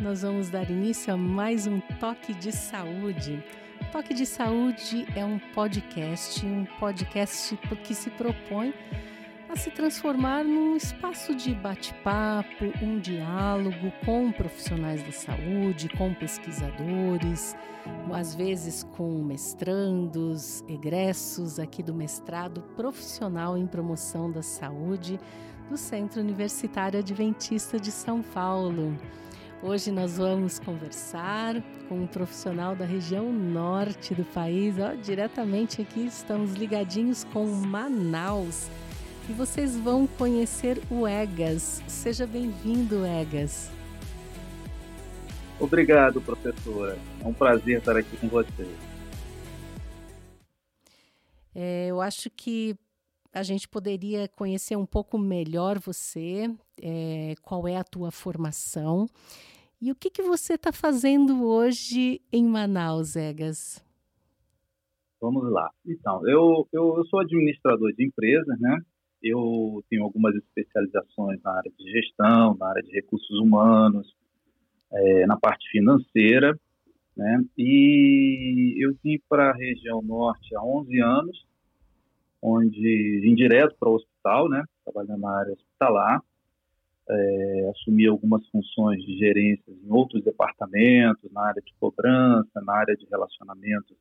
nós vamos dar início a mais um Toque de Saúde. Toque de Saúde é um podcast, um podcast que se propõe a se transformar num espaço de bate-papo, um diálogo com profissionais da saúde, com pesquisadores, às vezes com mestrandos, egressos aqui do mestrado profissional em promoção da saúde do Centro Universitário Adventista de São Paulo. Hoje nós vamos conversar com um profissional da região norte do país, ó, diretamente aqui estamos ligadinhos com Manaus e vocês vão conhecer o EGAS. Seja bem-vindo, EGAS. Obrigado, professora. É um prazer estar aqui com você. É, eu acho que a gente poderia conhecer um pouco melhor você, é, qual é a tua formação e o que, que você está fazendo hoje em Manaus, Egas. Vamos lá. Então, eu, eu, eu sou administrador de empresas, né? Eu tenho algumas especializações na área de gestão, na área de recursos humanos, é, na parte financeira, né? E eu vim para a região norte há 11 anos, onde vim direto para o hospital, né? Trabalhando na área hospitalar, é, assumi algumas funções de gerência em outros departamentos, na área de cobrança, na área de relacionamento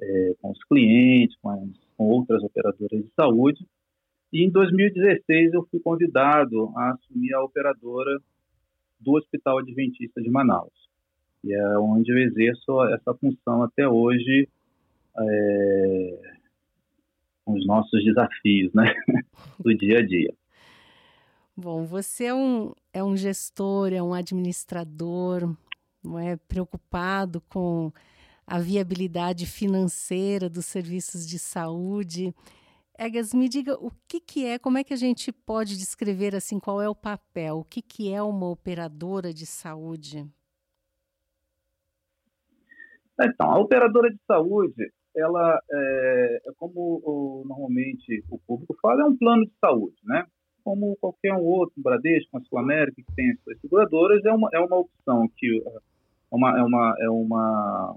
é, com os clientes, com, as, com outras operadoras de saúde, e em 2016 eu fui convidado a assumir a operadora do Hospital Adventista de Manaus. E é onde eu exerço essa função até hoje, é, com os nossos desafios né, do dia a dia. Bom, você é um, é um gestor, é um administrador, não é preocupado com a viabilidade financeira dos serviços de saúde. Egas, me diga o que, que é, como é que a gente pode descrever assim, qual é o papel, o que, que é uma operadora de saúde? Então, a operadora de saúde, ela é, é como o, normalmente o público fala, é um plano de saúde, né? Como qualquer um outro, um Bradesco, uma Sul América, que tem as suas seguradoras, é uma, é uma opção que é uma, é uma, é uma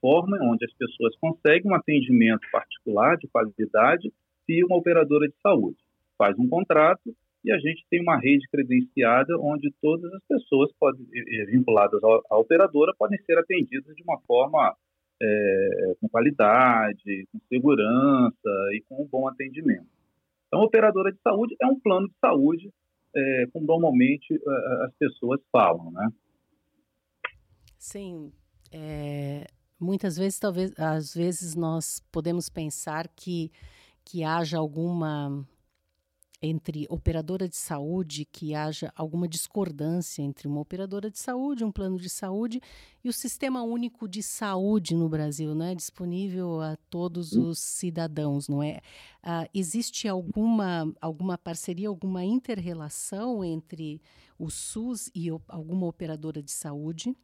forma onde as pessoas conseguem um atendimento particular de qualidade e uma operadora de saúde. Faz um contrato e a gente tem uma rede credenciada onde todas as pessoas podem, vinculadas à operadora podem ser atendidas de uma forma é, com qualidade, com segurança e com um bom atendimento. Então, a operadora de saúde é um plano de saúde, é, como normalmente é, as pessoas falam, né? Sim. É, muitas vezes, talvez, às vezes nós podemos pensar que que haja alguma entre operadora de saúde, que haja alguma discordância entre uma operadora de saúde, um plano de saúde e o sistema único de saúde no Brasil, né, disponível a todos os cidadãos, não é? Uh, existe alguma alguma parceria, alguma interrelação entre o SUS e o, alguma operadora de saúde?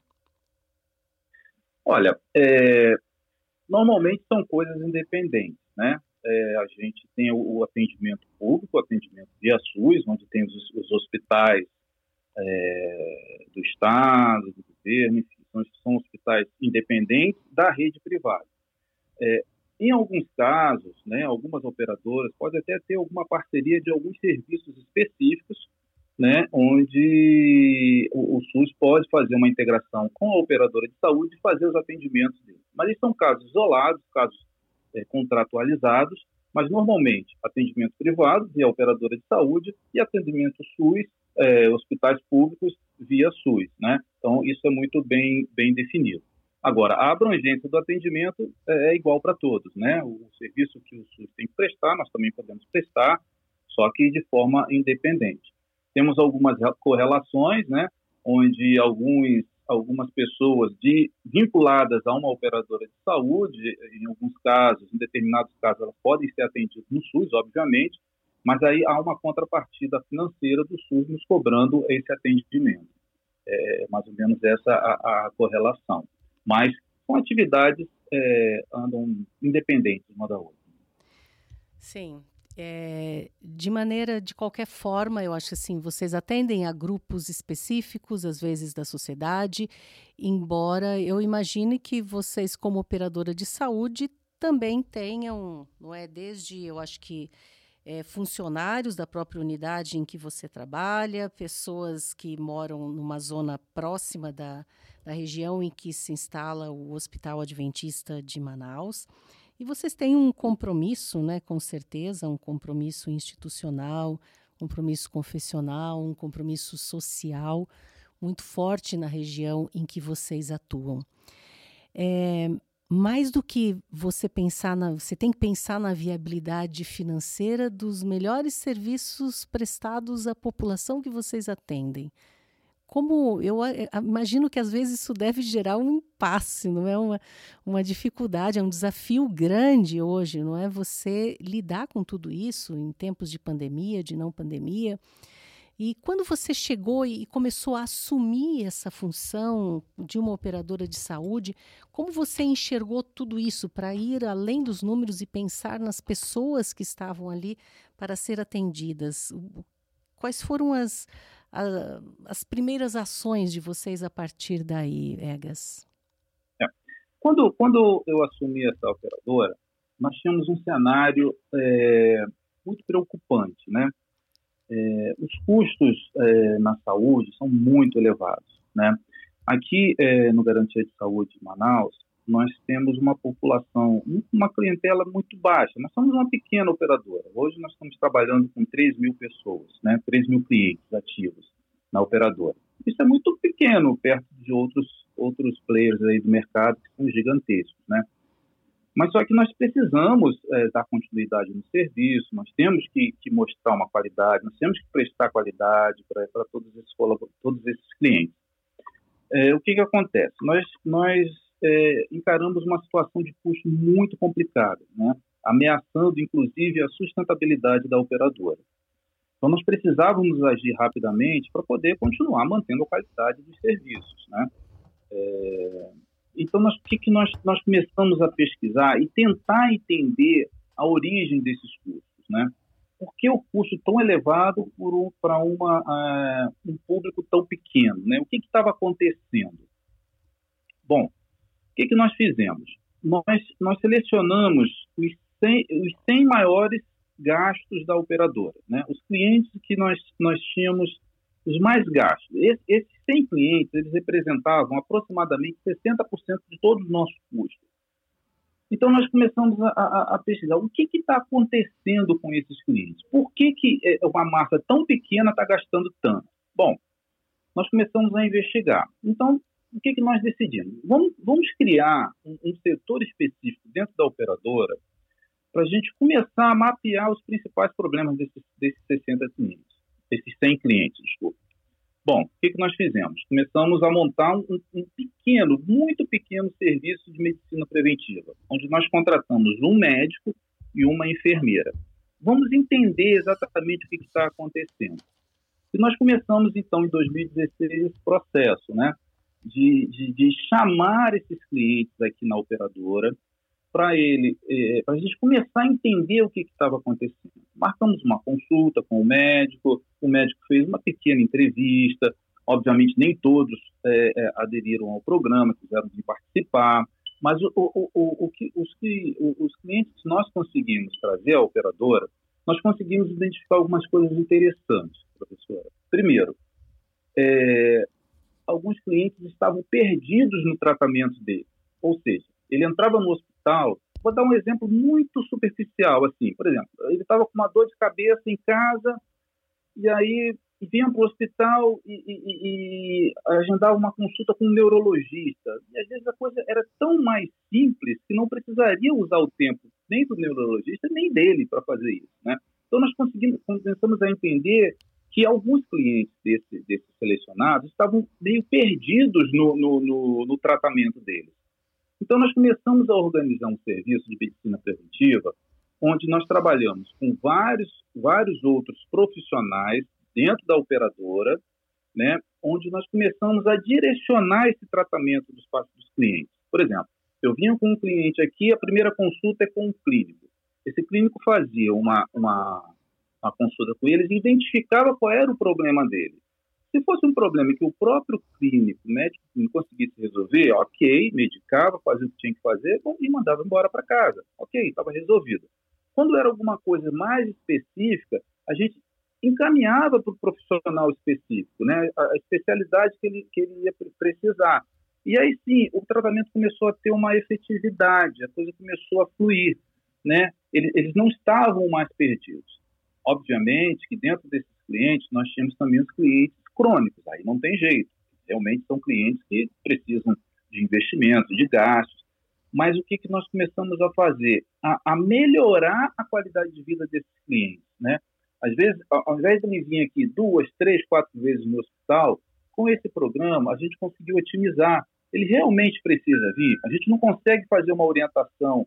Olha, é, normalmente são coisas independentes, né? É, a gente tem o, o, atendimento público, o atendimento via SUS, onde tem os, os hospitais é, do Estado, do governo, enfim, são, são hospitais independentes da rede privada. É, em alguns casos, né, algumas operadoras podem até ter alguma parceria de alguns serviços específicos, né, onde o, o, SUS pode fazer uma integração com a operadora de saúde e fazer os atendimentos dele. Mas isso são casos isolados, casos é, contratualizados, mas normalmente atendimento privado via operadora de saúde e atendimento SUS, é, hospitais públicos via SUS, né? Então isso é muito bem bem definido. Agora a abrangência do atendimento é, é igual para todos, né? O serviço que o SUS tem que prestar nós também podemos prestar, só que de forma independente. Temos algumas correlações, né? Onde alguns algumas pessoas de, vinculadas a uma operadora de saúde, em alguns casos, em determinados casos, elas podem ser atendidas no SUS, obviamente, mas aí há uma contrapartida financeira do SUS nos cobrando esse atendimento. É mais ou menos essa a, a correlação. Mas são atividades é, andam independentes uma da outra. Sim. É, de maneira, de qualquer forma, eu acho assim, vocês atendem a grupos específicos, às vezes da sociedade, embora eu imagine que vocês, como operadora de saúde, também tenham, não é? Desde, eu acho que é, funcionários da própria unidade em que você trabalha, pessoas que moram numa zona próxima da, da região em que se instala o Hospital Adventista de Manaus. E vocês têm um compromisso, né, com certeza, um compromisso institucional, um compromisso confessional, um compromisso social muito forte na região em que vocês atuam. É, mais do que você pensar na, você tem que pensar na viabilidade financeira dos melhores serviços prestados à população que vocês atendem como eu imagino que às vezes isso deve gerar um impasse, não é uma, uma dificuldade, é um desafio grande hoje, não é? Você lidar com tudo isso em tempos de pandemia, de não pandemia. E quando você chegou e começou a assumir essa função de uma operadora de saúde, como você enxergou tudo isso para ir além dos números e pensar nas pessoas que estavam ali para ser atendidas? Quais foram as, a, as primeiras ações de vocês a partir daí, Egas? É. Quando, quando eu assumi essa operadora, nós tínhamos um cenário é, muito preocupante, né? É, os custos é, na saúde são muito elevados, né? Aqui é, no Garantia de Saúde de Manaus, nós temos uma população, uma clientela muito baixa. Nós somos uma pequena operadora. Hoje nós estamos trabalhando com 3 mil pessoas, né? 3 mil clientes ativos na operadora. Isso é muito pequeno perto de outros, outros players aí do mercado que são gigantescos, né? Mas só que nós precisamos é, dar continuidade no serviço, nós temos que, que, mostrar uma qualidade, nós temos que prestar qualidade para todos esses, todos esses clientes. É, o que, que acontece? Nós, nós é, encaramos uma situação de custo muito complicada, né? ameaçando inclusive a sustentabilidade da operadora. Então, nós precisávamos agir rapidamente para poder continuar mantendo a qualidade dos serviços. Né? É, então, nós, o que, que nós, nós começamos a pesquisar e tentar entender a origem desses custos? Né? Por que o custo tão elevado para uh, um público tão pequeno? Né? O que estava acontecendo? Bom, o que, que nós fizemos? Nós, nós selecionamos os 100, os 100 maiores gastos da operadora. Né? Os clientes que nós, nós tínhamos os mais gastos. esses 100 clientes, eles representavam aproximadamente 60% de todos os nossos custos. Então, nós começamos a, a, a pesquisar o que está acontecendo com esses clientes. Por que, que é, uma massa tão pequena está gastando tanto? Bom, nós começamos a investigar. Então, o que, que nós decidimos? Vamos, vamos criar um, um setor específico dentro da operadora para a gente começar a mapear os principais problemas desses, desses 60 clientes, desses 100 clientes, desculpa. Bom, o que, que nós fizemos? Começamos a montar um, um, pequeno, muito pequeno serviço de medicina preventiva, onde nós contratamos um médico e uma enfermeira. Vamos entender exatamente o que está acontecendo. E nós começamos, então, em 2016, esse processo, né? De, de, de chamar esses clientes aqui na operadora, para ele, é, para a gente começar a entender o que estava acontecendo. Marcamos uma consulta com o médico, o médico fez uma pequena entrevista, obviamente nem todos é, é, aderiram ao programa, quiseram participar, mas o, o, o, o que, os, que, os clientes que nós conseguimos trazer à operadora, nós conseguimos identificar algumas coisas interessantes, professora. Primeiro, é, alguns clientes estavam perdidos no tratamento dele, ou seja, ele entrava no hospital. Vou dar um exemplo muito superficial, assim, por exemplo, ele estava com uma dor de cabeça em casa e aí vinha para o hospital e, e, e, agendava uma consulta com um neurologista. E às vezes a coisa era tão mais simples que não precisaria usar o tempo nem do neurologista nem dele para fazer isso, né? Então nós conseguimos, começamos a entender que alguns clientes desse, desses selecionados estavam meio perdidos no, no, no, no tratamento deles. Então, nós começamos a organizar um serviço de medicina preventiva, onde nós trabalhamos com vários, vários outros profissionais dentro da operadora, né, onde nós começamos a direcionar esse tratamento dos, dos clientes. Por exemplo, eu vinha com um cliente aqui, a primeira consulta é com o clínico. Esse clínico fazia uma, uma, uma consulta com eles e identificava qual era o problema dele. Se fosse um problema que o próprio clínico, médico não conseguisse resolver, ok, medicava, fazia o que tinha que fazer bom, e mandava embora para casa. Ok, estava resolvido. Quando era alguma coisa mais específica, a gente encaminhava para o profissional específico, né, a especialidade que ele, que ele ia precisar. E aí sim, o tratamento começou a ter uma efetividade, a coisa começou a fluir, né? Eles, não estavam mais perdidos. Obviamente que dentro desses clientes nós tínhamos também os clientes crônicos, aí não tem jeito. Realmente são clientes que precisam de investimento, de gastos. Mas o que, que nós começamos a fazer? A, a melhorar a qualidade de vida desses clientes, né? Às vezes, ao invés de ele vir aqui duas, três, quatro vezes no hospital, com esse programa a gente conseguiu otimizar. Ele realmente precisa vir. A gente não consegue fazer uma orientação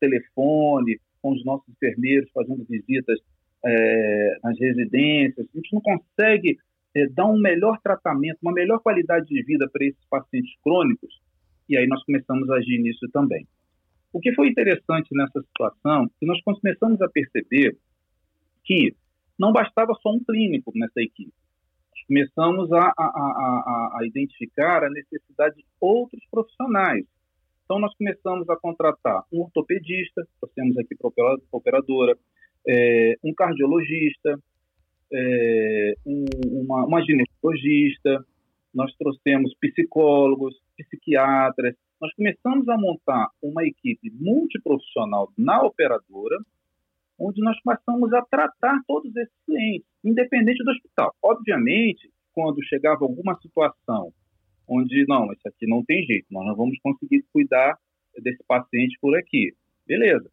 telefone com os nossos enfermeiros fazendo visitas é, nas residências. A gente não consegue é, dar um melhor tratamento, uma melhor qualidade de vida para esses pacientes crônicos. E aí nós começamos a agir nisso também. O que foi interessante nessa situação é que nós começamos a perceber que não bastava só um clínico nessa equipe. Nós começamos a, a, a, a identificar a necessidade de outros profissionais. Então, nós começamos a contratar um ortopedista, temos aqui para operadora, é, um cardiologista, é, um, uma, uma ginecologista, nós trouxemos psicólogos, psiquiatras, nós começamos a montar uma equipe multiprofissional na operadora, onde nós passamos a tratar todos esses clientes, independente do hospital. Obviamente, quando chegava alguma situação onde, não, isso aqui não tem jeito, nós não vamos conseguir cuidar desse paciente por aqui, beleza.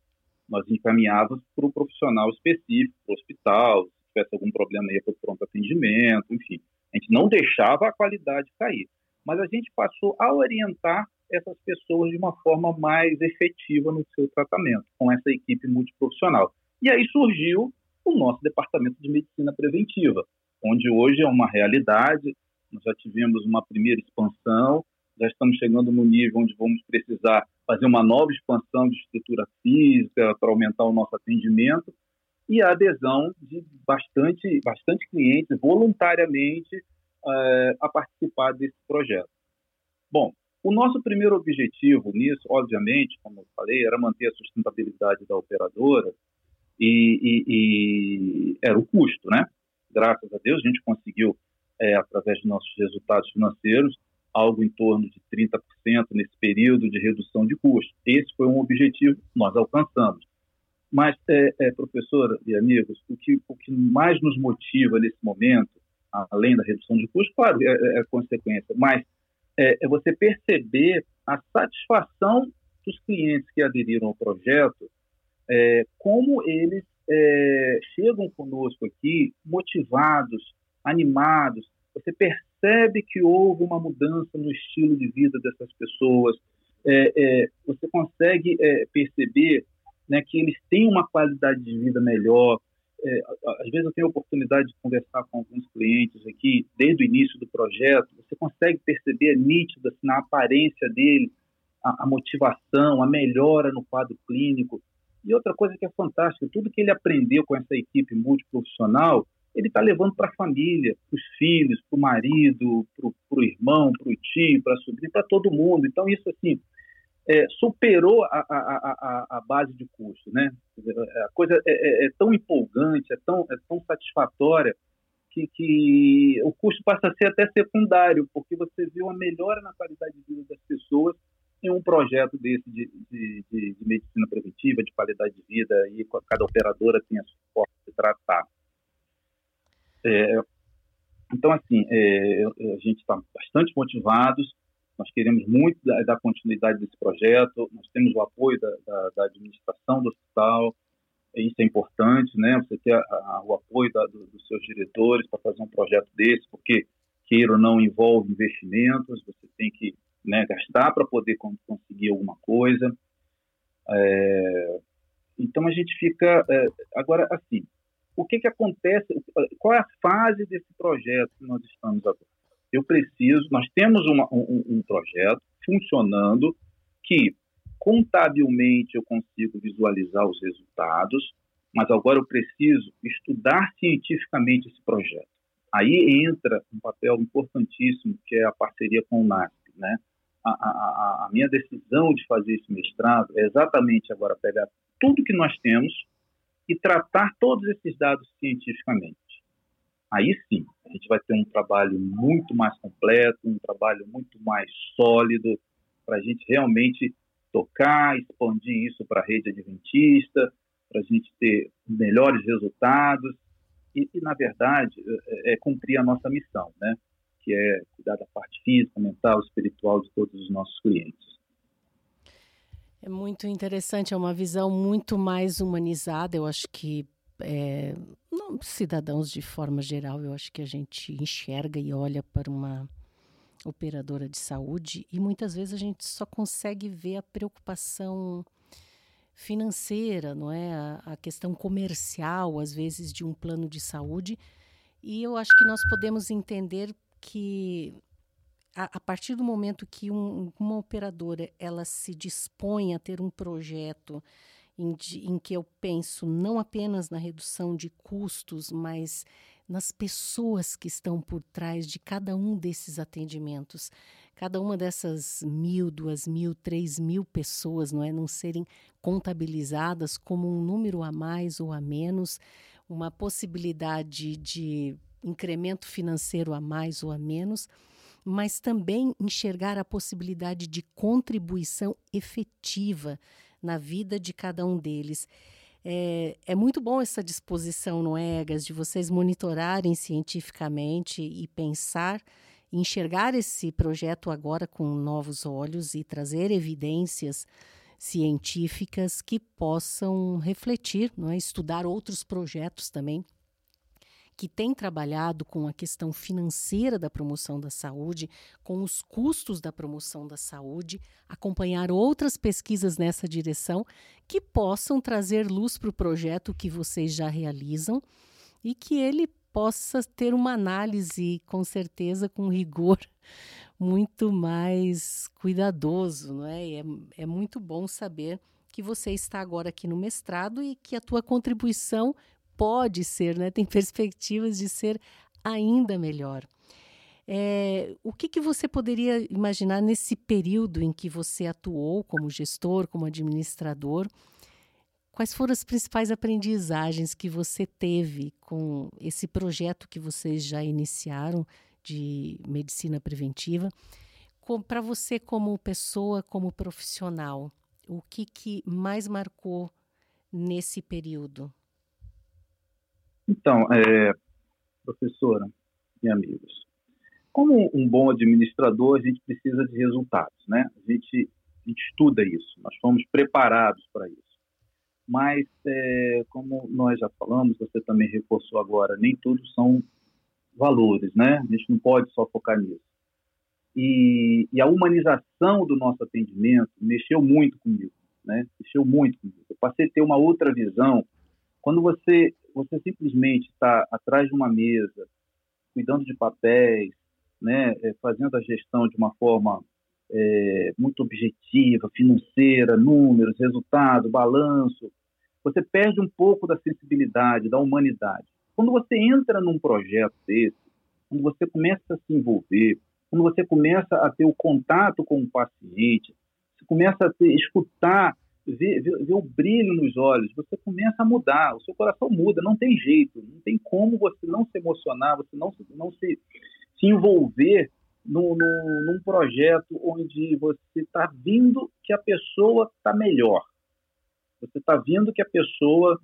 Nós encaminhávamos para o profissional específico, para o hospital, se tivesse algum problema, ia para o pronto atendimento, enfim. A gente não deixava a qualidade cair, mas a gente passou a orientar essas pessoas de uma forma mais efetiva no seu tratamento, com essa equipe multiprofissional. E aí surgiu o nosso departamento de medicina preventiva, onde hoje é uma realidade. Nós já tivemos uma primeira expansão, já estamos chegando no nível onde vamos precisar fazer uma nova expansão de estrutura física para aumentar o nosso atendimento e a adesão de bastante, bastante clientes voluntariamente uh, a participar desse projeto. Bom, o nosso primeiro objetivo nisso, obviamente, como eu falei, era manter a sustentabilidade da operadora e, e, e era o custo, né? Graças a Deus a gente conseguiu, é, através dos nossos resultados financeiros, algo em torno de 30% nesse período de redução de custos. Esse foi um objetivo que nós alcançamos. Mas, é, é, professora e amigos, o que, o que mais nos motiva nesse momento, além da redução de custos, claro, é, é, é consequência, mas é, é, você perceber a satisfação dos clientes que aderiram ao projeto é, como eles é, chegam conosco aqui motivados, animados. Você percebe que houve uma mudança no estilo de vida dessas pessoas. É, é você consegue é, perceber né, que eles têm uma qualidade de vida melhor. É, às vezes eu tenho a oportunidade de conversar com alguns clientes aqui, desde o início do projeto, você consegue perceber nítida assim, na aparência dele a, a motivação, a melhora no quadro clínico. E outra coisa que é fantástica, tudo que ele aprendeu com essa equipe multiprofissional, ele está levando para a família, para os filhos, para o marido, para o irmão, para o tio, para a sobrinha, para todo mundo. Então, isso, assim, é, superou a, a, a, a, base de custo, né? A coisa é, é, é, tão empolgante, é tão, é tão satisfatória que, que o custo passa a ser até secundário, porque você vê uma melhora na qualidade de vida das pessoas em um projeto desse de, de, de, de, medicina preventiva, de qualidade de vida, e cada operadora tem a sua forma de tratar. É, então, assim, é, a gente está bastante motivados, nós queremos muito dar, continuidade desse projeto, nós temos o apoio da, da, da administração do hospital, isso é importante, né? Você ter a, a, o apoio da, do, dos seus diretores para fazer um projeto desse, porque, queira ou não, envolve investimentos, você tem que né, gastar para poder conseguir alguma coisa. É, então a gente fica é, agora assim. O que que acontece? Qual é a fase desse projeto que nós estamos agora? Eu preciso. Nós temos uma, um, um projeto funcionando que contabilmente eu consigo visualizar os resultados, mas agora eu preciso estudar cientificamente esse projeto. Aí entra um papel importantíssimo que é a parceria com o NASP, né? A, a, a, minha decisão de fazer esse mestrado é exatamente agora pegar tudo que nós temos e tratar todos esses dados cientificamente. Aí sim, a gente vai ter um trabalho muito mais completo, um trabalho muito mais sólido, para a gente realmente tocar, expandir isso para a rede adventista, para a gente ter melhores resultados e, e na verdade, é, é, cumprir a nossa missão, né? que é cuidar da parte física, mental, espiritual de todos os nossos clientes. É muito interessante, é uma visão muito mais humanizada. Eu acho que é, não, cidadãos de forma geral, eu acho que a gente enxerga e olha para uma operadora de saúde e muitas vezes a gente só consegue ver a preocupação financeira, não é? A, a, questão comercial, às vezes, de um plano de saúde. E eu acho que nós podemos entender que a, a partir do momento que um, uma operadora ela se dispõe a ter um projeto em, em que eu penso não apenas na redução de custos, mas nas pessoas que estão por trás de cada um desses atendimentos. Cada uma dessas mil, duas mil, três mil pessoas, não é? Não serem contabilizadas como um número a mais ou a menos, uma possibilidade de incremento financeiro a mais ou a menos, mas também enxergar a possibilidade de contribuição efetiva na vida de cada um deles. É, é muito bom essa disposição, não é, Egas, de vocês monitorarem cientificamente e pensar, enxergar esse projeto agora com novos olhos e trazer evidências científicas que possam refletir, não é, estudar outros projetos também que tem trabalhado com a questão financeira da promoção da saúde, com os custos da promoção da saúde, acompanhar outras pesquisas nessa direção que possam trazer luz para o projeto que vocês já realizam e que ele possa ter uma análise, com certeza, com rigor muito mais cuidadoso, não é? é? É muito bom saber que você está agora aqui no mestrado e que a tua contribuição pode ser, né? tem perspectivas de ser ainda melhor. É, o que, que você poderia imaginar nesse período em que você atuou como gestor, como administrador? Quais foram as principais aprendizagens que você teve com esse projeto que vocês já iniciaram de medicina preventiva? Para você, como pessoa, como profissional, o que, que mais marcou nesse período? Então, é, professora e amigos, como um bom administrador, a gente precisa de resultados, né? A gente, a gente estuda isso, nós fomos preparados para isso. Mas, é, como nós já falamos, você também reforçou agora, nem tudo são valores, né? A gente não pode só focar nisso. E, e, a humanização do nosso atendimento mexeu muito comigo, né? Mexeu muito comigo. Eu passei a ter uma outra visão. Quando você você simplesmente está atrás de uma mesa, cuidando de papéis, né, é, fazendo a gestão de uma forma é, muito objetiva, financeira, números, resultado, balanço, você perde um pouco da sensibilidade, da humanidade. Quando você entra num projeto desse, quando você começa a se envolver, quando você começa a ter o contato com o paciente, você começa a ter, escutar vê, vê, vê, o brilho nos olhos, você começa a mudar, o seu coração muda, não tem jeito, não tem como você não se emocionar, você não, não se, se envolver no, no, num projeto onde você está vindo que a pessoa está melhor. Você está vendo que a pessoa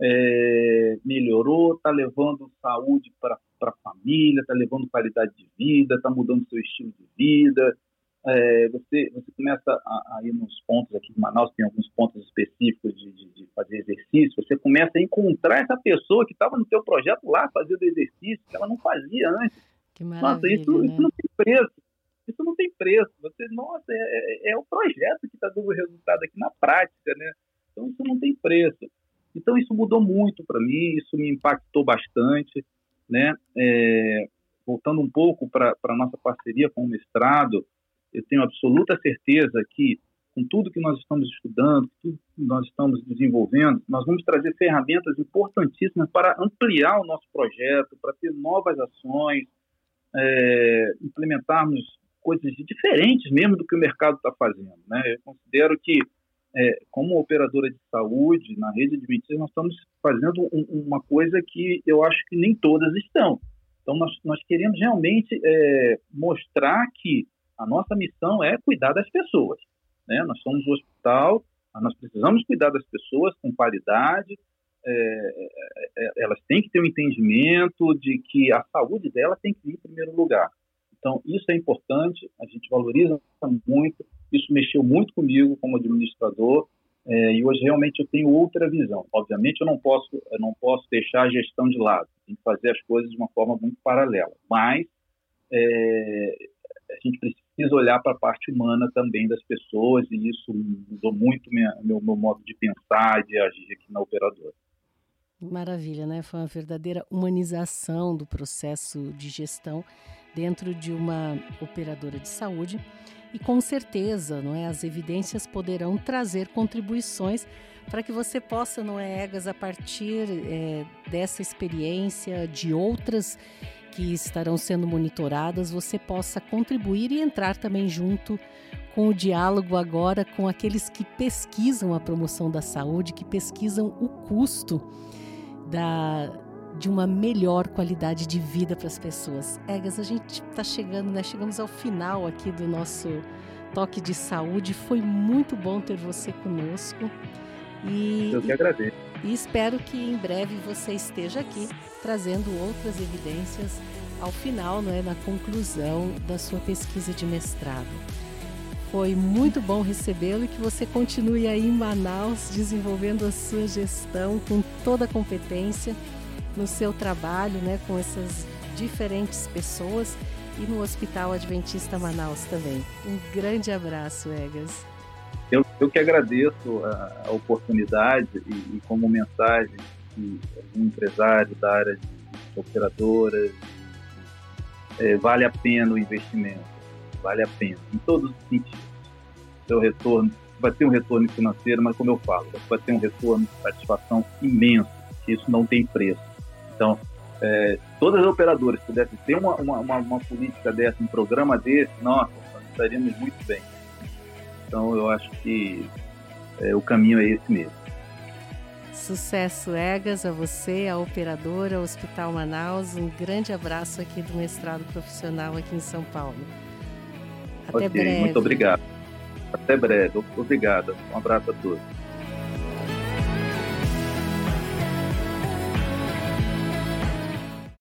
é, melhorou, está levando saúde para a família, está levando qualidade de vida, está mudando seu estilo de vida, é, você, você começa a, a, ir nos pontos aqui de Manaus, tem alguns pontos específicos de, de, de fazer exercício, você começa a encontrar essa pessoa que estava no seu projeto lá fazendo exercício, que ela não fazia antes. Que nossa, isso, né? isso não tem preço. Isso não tem preço. Você, nossa, é, é, é o projeto que está dando resultado aqui na prática, né? Então isso não tem preço. Então isso mudou muito para mim, isso me impactou bastante, né? É, voltando um pouco para a nossa parceria com o mestrado, eu tenho absoluta certeza que com tudo que nós estamos estudando, tudo que nós estamos desenvolvendo, nós vamos trazer ferramentas importantíssimas para ampliar o nosso projeto, para ter novas ações, é, implementarmos coisas diferentes mesmo do que o mercado está fazendo. Né? Eu considero que, é, como operadora de saúde, na rede adventista, nós estamos fazendo um, uma coisa que eu acho que nem todas estão. Então, nós, nós queremos realmente é, mostrar que a nossa missão é cuidar das pessoas. Né? Nós somos um hospital, nós precisamos cuidar das pessoas com qualidade, é, é, elas têm que ter um entendimento de que a saúde dela tem que ir em primeiro lugar. Então, isso é importante, a gente valoriza muito, isso mexeu muito comigo como administrador, é, e hoje realmente eu tenho outra visão. Obviamente eu não posso, eu não posso deixar a gestão de lado, tem que fazer as coisas de uma forma muito paralela, mas é, a gente precisa olhar para a parte humana também das pessoas e isso mudou muito minha, meu, meu modo de pensar e de agir aqui na operadora. Maravilha, né? Foi uma verdadeira humanização do processo de gestão dentro de uma operadora de saúde e com certeza, não é, as evidências poderão trazer contribuições para que você possa, não é, Egas, a partir é, dessa experiência, de outras que estarão sendo monitoradas, você possa contribuir e entrar também junto com o diálogo agora com aqueles que pesquisam a promoção da saúde, que pesquisam o custo da, de uma melhor qualidade de vida para as pessoas. Egas, a gente está chegando, né? Chegamos ao final aqui do nosso toque de saúde. Foi muito bom ter você conosco. E, Eu que agradeço. E, espero que em breve você esteja aqui trazendo outras evidências ao final, não é, na conclusão da sua pesquisa de mestrado. Foi muito bom recebê-lo e que você continue aí em Manaus desenvolvendo a sua gestão com toda a competência no seu trabalho, né, com essas diferentes pessoas e no Hospital Adventista Manaus também. Um grande abraço, Egas. Eu, eu que agradeço a, a oportunidade e, e, como mensagem que um empresário da área de, operadoras é, vale a pena o investimento, vale a pena, em todos os sentidos. Seu retorno vai ter um retorno financeiro, mas como eu falo, vai ter um retorno de satisfação imenso, isso não tem preço. Então, é, todas as operadoras pudessem ter uma, uma, uma, política dessa, um programa desse, nossa, nós estaríamos muito bem. Então, eu acho que é, o caminho é esse mesmo. Sucesso, Egas, a você, a operadora, Hospital Manaus. Um grande abraço aqui do mestrado profissional aqui em São Paulo. Até okay, breve. Muito obrigado. Até breve. Obrigado. Um abraço a todos.